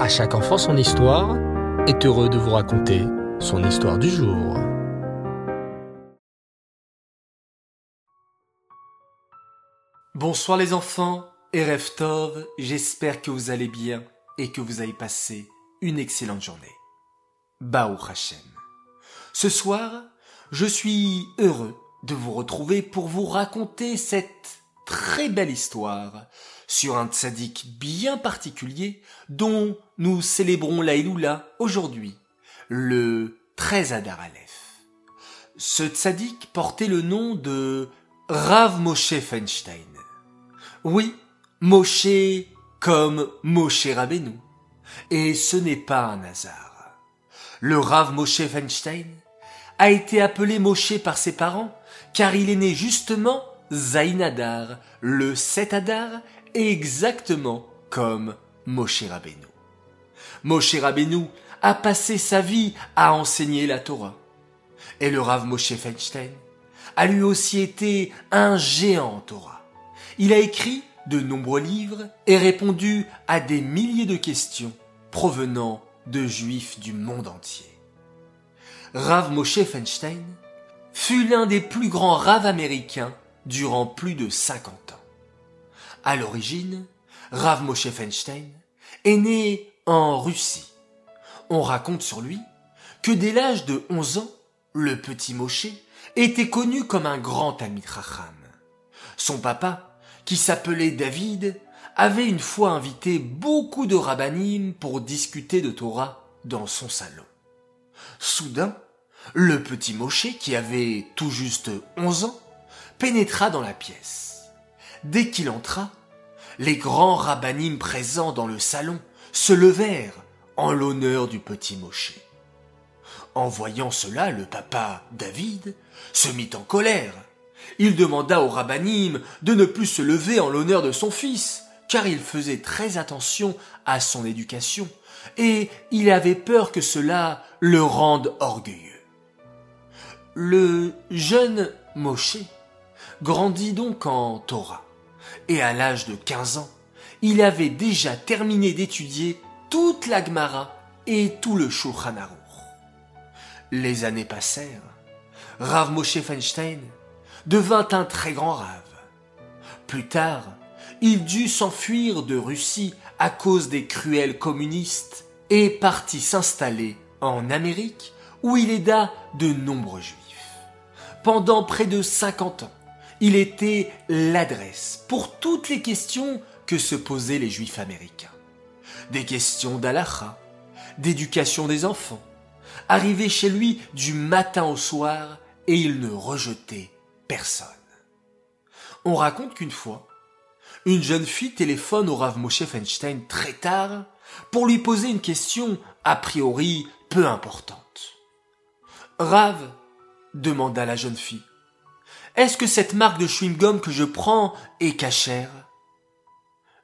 À chaque enfant son histoire est heureux de vous raconter son histoire du jour. Bonsoir les enfants et Tov, j'espère que vous allez bien et que vous avez passé une excellente journée. Baou Hashem. Ce soir, je suis heureux de vous retrouver pour vous raconter cette très belle histoire sur un tzaddik bien particulier dont nous célébrons la aujourd'hui, le 13 Adar Aleph. Ce tzaddik portait le nom de Rav Moshe Feinstein. Oui, Moshe comme Moshe Rabbeinu. Et ce n'est pas un hasard. Le Rav Moshe Feinstein a été appelé Moshe par ses parents car il est né justement Zainadar, le 7 Adar, exactement comme Moshe Rabbeinu. Moshe Rabbeinu a passé sa vie à enseigner la Torah. Et le Rav Moshe Feinstein a lui aussi été un géant en Torah. Il a écrit de nombreux livres et répondu à des milliers de questions provenant de juifs du monde entier. Rav Moshe Feinstein fut l'un des plus grands raves américains durant plus de 50 ans. À l'origine, Rav Moshe Feinstein est né en Russie. On raconte sur lui que dès l'âge de 11 ans, le petit Moshe était connu comme un grand ami Racham. Son papa, qui s'appelait David, avait une fois invité beaucoup de rabbinim pour discuter de Torah dans son salon. Soudain, le petit Moshe, qui avait tout juste 11 ans, pénétra dans la pièce. Dès qu'il entra, les grands rabbinim présents dans le salon se levèrent en l'honneur du petit Moshe. En voyant cela, le papa David se mit en colère. Il demanda au rabbinim de ne plus se lever en l'honneur de son fils, car il faisait très attention à son éducation, et il avait peur que cela le rende orgueilleux. Le jeune Moshe grandit donc en Torah. Et à l'âge de 15 ans, il avait déjà terminé d'étudier toute la Gemara et tout le Shulchan. Les années passèrent. Rav Moshe Feinstein devint un très grand rave. Plus tard, il dut s'enfuir de Russie à cause des cruels communistes et partit s'installer en Amérique où il aida de nombreux juifs. Pendant près de 50 ans, il était l'adresse pour toutes les questions que se posaient les juifs américains. Des questions d'Alacha, d'éducation des enfants, arrivaient chez lui du matin au soir et il ne rejetait personne. On raconte qu'une fois, une jeune fille téléphone au Rav Moshe Feinstein très tard pour lui poser une question a priori peu importante. Rav, demanda la jeune fille, est-ce que cette marque de chewing-gum que je prends est cachère?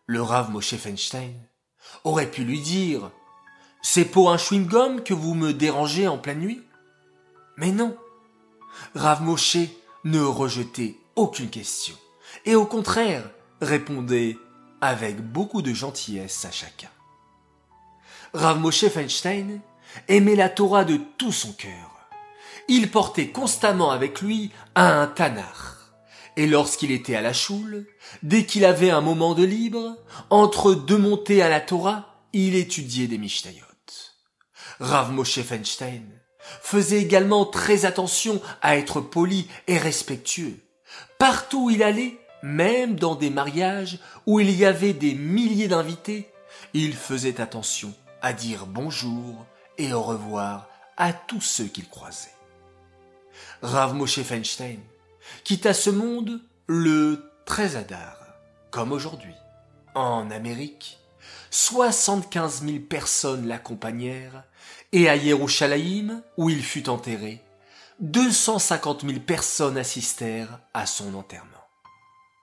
Le Rav Moshe Feinstein aurait pu lui dire C'est pour un chewing-gum que vous me dérangez en pleine nuit? Mais non. Rav Moshe ne rejetait aucune question et au contraire répondait avec beaucoup de gentillesse à chacun. Rav Moshe Feinstein aimait la Torah de tout son cœur il portait constamment avec lui un tanar. Et lorsqu'il était à la choule, dès qu'il avait un moment de libre, entre deux montées à la Torah, il étudiait des Mishnayot. Rav Moshe Feinstein faisait également très attention à être poli et respectueux. Partout où il allait, même dans des mariages où il y avait des milliers d'invités, il faisait attention à dire bonjour et au revoir à tous ceux qu'il croisait. Rav Moshe Feinstein quitta ce monde le 13 Adar, comme aujourd'hui. En Amérique, 75 000 personnes l'accompagnèrent et à Yerushalayim, où il fut enterré, 250 000 personnes assistèrent à son enterrement.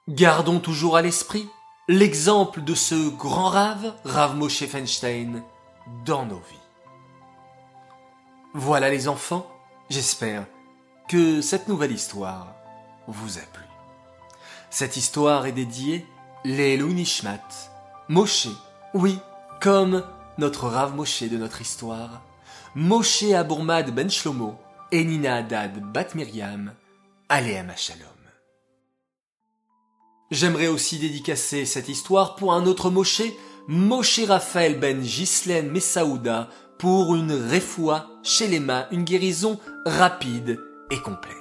Gardons toujours à l'esprit l'exemple de ce grand rave, Rav Moshe Feinstein, dans nos vies. Voilà les enfants, j'espère que cette nouvelle histoire vous a plu. Cette histoire est dédiée les Nishmat, Moshe, oui, comme notre Rav Moshe de notre histoire, Moshe Abourmad Ben Shlomo et Nina Haddad Bat Miriam, Aléem Shalom. J'aimerais aussi dédicacer cette histoire pour un autre Moshe, Moshe Raphaël Ben Ghislaine Messaouda, pour une réfoua chez les mains, une guérison rapide et complète.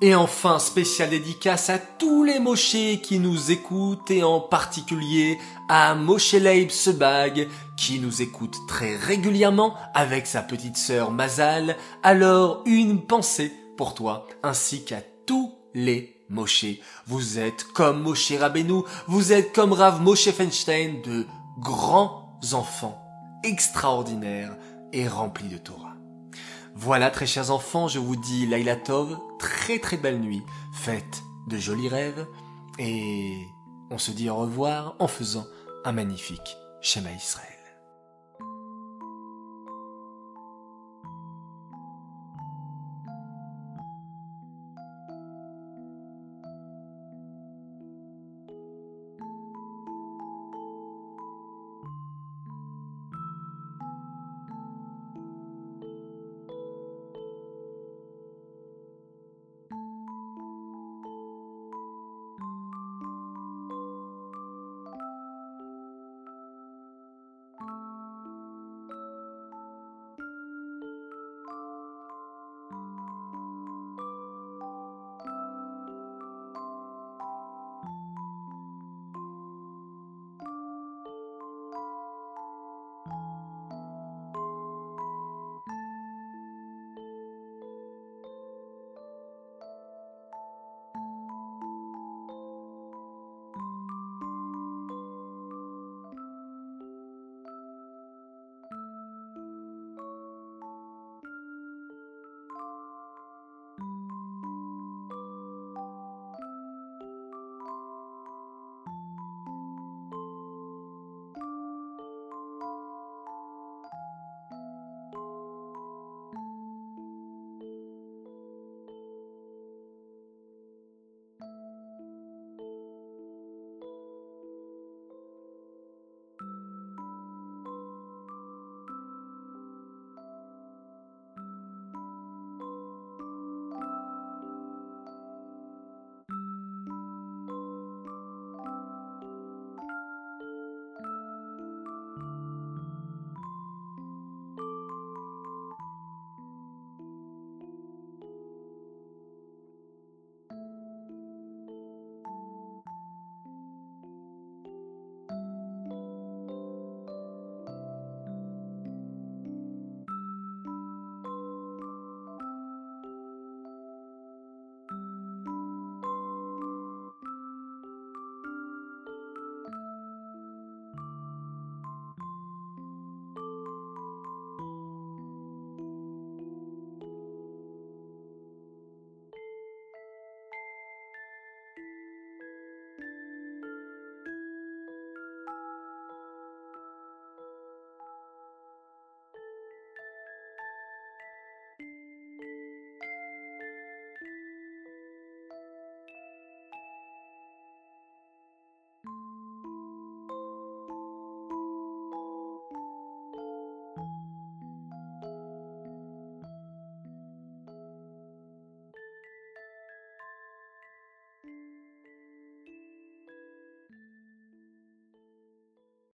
Et enfin, spéciale dédicace à tous les mochés qui nous écoutent et en particulier à Moshe Leib Sebag qui nous écoute très régulièrement avec sa petite sœur Mazal. Alors, une pensée pour toi ainsi qu'à tous les Moshe. Vous êtes comme Moshe Rabbeinu, vous êtes comme Rav Moshe Feinstein de grands enfants extraordinaires et remplis de Torah. Voilà, très chers enfants, je vous dis Laila Tov, très très belle nuit, faites de jolis rêves, et on se dit au revoir en faisant un magnifique schéma Israël.